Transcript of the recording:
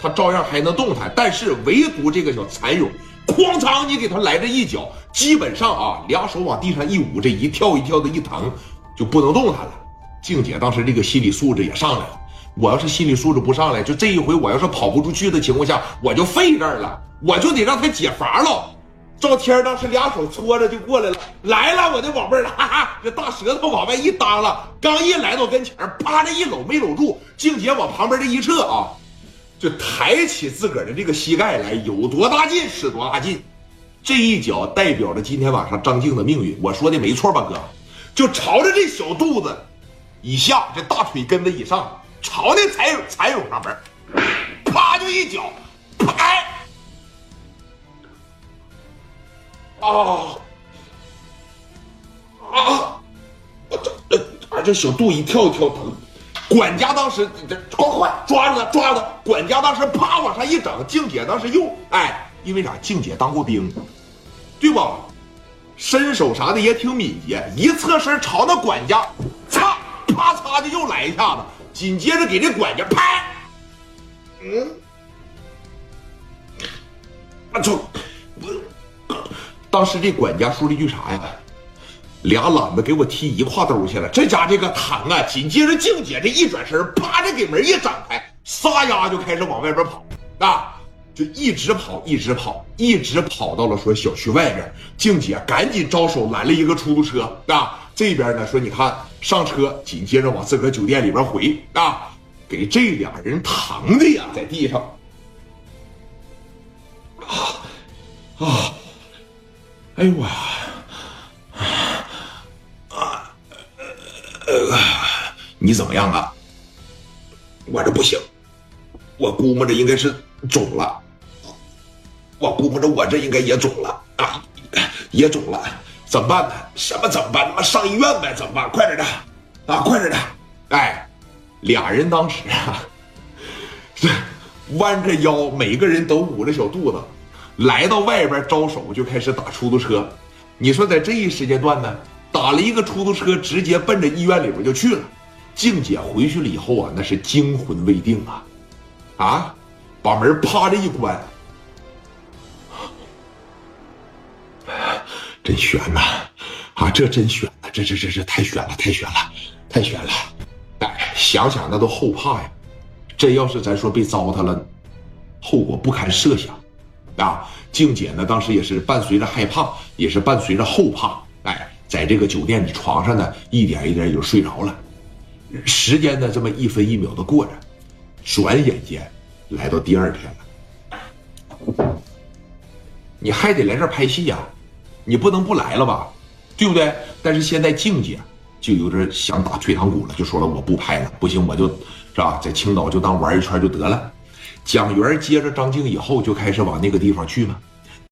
他照样还能动弹，但是唯独这个小蚕蛹，哐当，你给他来这一脚，基本上啊，两手往地上一捂，这一跳一跳的一疼，就不能动弹了。静姐当时这个心理素质也上来了，我要是心理素质不上来，就这一回我要是跑不出去的情况下，我就废这儿了，我就得让他解乏了。赵天当时俩手搓着就过来了，来了，我的宝贝儿，哈哈，这大舌头往外一耷拉，刚一来到跟前，啪的一搂没搂住，静姐往旁边这一撤啊，就抬起自个儿的这个膝盖来，有多大劲使多大劲，这一脚代表着今天晚上张静的命运，我说的没错吧，哥？就朝着这小肚子以下，这大腿根子以上，朝那蚕蛹蚕蛹上边，啪就一脚，拍。啊啊！我这这这小肚一跳一跳疼，管家当时这快快抓着他抓着他，管家当时啪往上一整，静姐当时又哎，因为啥？静姐当过兵，对吧？身手啥的也挺敏捷，一侧身朝那管家，擦啪嚓的又来一下子，紧接着给这管家拍，嗯，我操！当时这管家说了一句啥呀？俩懒子给我踢一挎兜去了，这家这个疼啊！紧接着静姐这一转身，啪的给门一展开，撒丫就开始往外边跑啊！就一直跑，一直跑，一直跑到了说小区外边。静姐赶紧招手拦了一个出租车啊！这边呢说你看上车，紧接着往自个酒店里边回啊！给这俩人疼的呀，在地上啊啊！哎呦我，啊，你怎么样啊？我这不行，我估摸着应该是肿了，我估摸着我这应该也肿了啊，也肿了，怎么办呢？什么怎么办？他妈上医院呗？怎么办？快点的，啊，快点的！哎，俩人当时啊，弯着腰，每个人都捂着小肚子。来到外边招手就开始打出租车，你说在这一时间段呢，打了一个出租车，直接奔着医院里边就去了。静姐回去了以后啊，那是惊魂未定啊，啊，把门啪的一关，真悬呐，啊，这真悬呐，这这这这太悬了，太悬了，太悬了，哎，想想那都后怕呀，这要是咱说被糟蹋了，后果不堪设想。啊，静姐呢，当时也是伴随着害怕，也是伴随着后怕，哎，在这个酒店的床上呢，一点一点就睡着了。时间呢，这么一分一秒的过着，转眼间来到第二天了。你还得来这儿拍戏呀，你不能不来了吧，对不对？但是现在静姐就有点想打退堂鼓了，就说了我不拍了，不行，我就是吧，在青岛就当玩一圈就得了。蒋元接着张静以后就开始往那个地方去了。